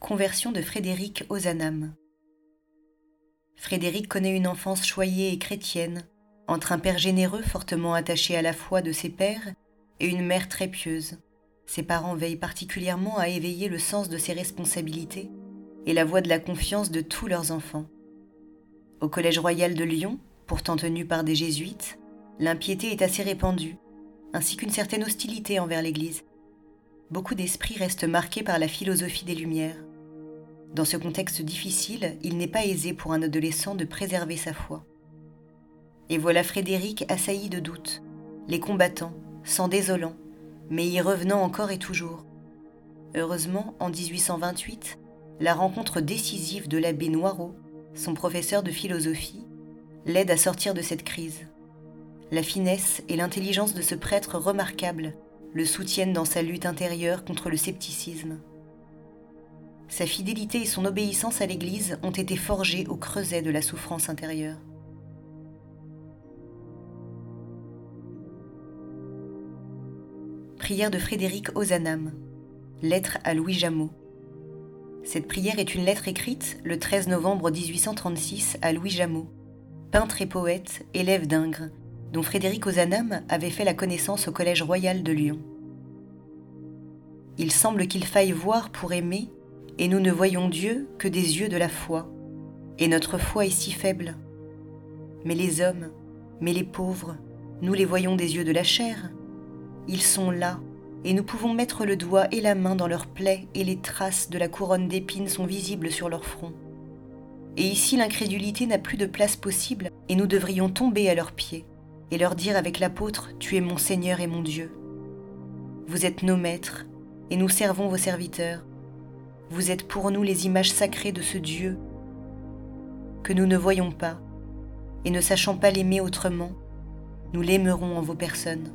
Conversion de Frédéric Ozanam. Frédéric connaît une enfance choyée et chrétienne, entre un père généreux fortement attaché à la foi de ses pères et une mère très pieuse. Ses parents veillent particulièrement à éveiller le sens de ses responsabilités et la voie de la confiance de tous leurs enfants. Au Collège royal de Lyon, pourtant tenu par des jésuites, l'impiété est assez répandue, ainsi qu'une certaine hostilité envers l'Église. Beaucoup d'esprits restent marqués par la philosophie des Lumières. Dans ce contexte difficile, il n'est pas aisé pour un adolescent de préserver sa foi. Et voilà Frédéric assailli de doutes, les combattant, sans désolant, mais y revenant encore et toujours. Heureusement, en 1828, la rencontre décisive de l'abbé Noirot, son professeur de philosophie, l'aide à sortir de cette crise. La finesse et l'intelligence de ce prêtre remarquable le soutiennent dans sa lutte intérieure contre le scepticisme. Sa fidélité et son obéissance à l'Église ont été forgées au creuset de la souffrance intérieure. Prière de Frédéric Ozanam. Lettre à Louis Jameau. Cette prière est une lettre écrite le 13 novembre 1836 à Louis Jameau, peintre et poète, élève d'Ingres, dont Frédéric Ozanam avait fait la connaissance au Collège royal de Lyon. Il semble qu'il faille voir pour aimer, et nous ne voyons Dieu que des yeux de la foi, et notre foi est si faible. Mais les hommes, mais les pauvres, nous les voyons des yeux de la chair. Ils sont là, et nous pouvons mettre le doigt et la main dans leurs plaies et les traces de la couronne d'épines sont visibles sur leur front. Et ici l'incrédulité n'a plus de place possible et nous devrions tomber à leurs pieds et leur dire avec l'apôtre, Tu es mon Seigneur et mon Dieu. Vous êtes nos maîtres et nous servons vos serviteurs. Vous êtes pour nous les images sacrées de ce Dieu que nous ne voyons pas et ne sachant pas l'aimer autrement, nous l'aimerons en vos personnes.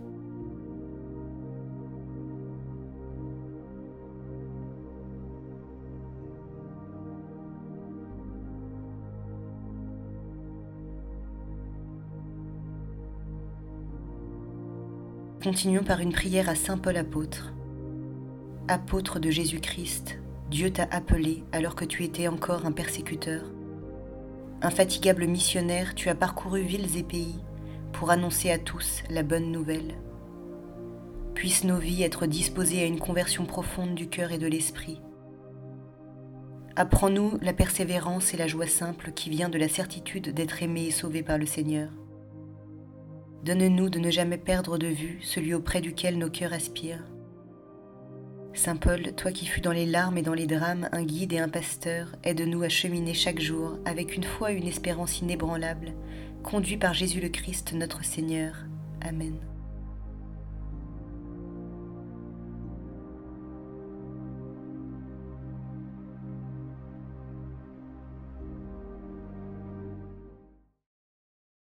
Continuons par une prière à Saint Paul apôtre. Apôtre de Jésus-Christ, Dieu t'a appelé alors que tu étais encore un persécuteur. Infatigable missionnaire, tu as parcouru villes et pays pour annoncer à tous la bonne nouvelle. Puissent nos vies être disposées à une conversion profonde du cœur et de l'esprit. Apprends-nous la persévérance et la joie simple qui vient de la certitude d'être aimé et sauvé par le Seigneur. Donne-nous de ne jamais perdre de vue celui auprès duquel nos cœurs aspirent. Saint Paul, toi qui fus dans les larmes et dans les drames un guide et un pasteur, aide-nous à cheminer chaque jour avec une foi et une espérance inébranlables, conduits par Jésus le Christ notre Seigneur. Amen.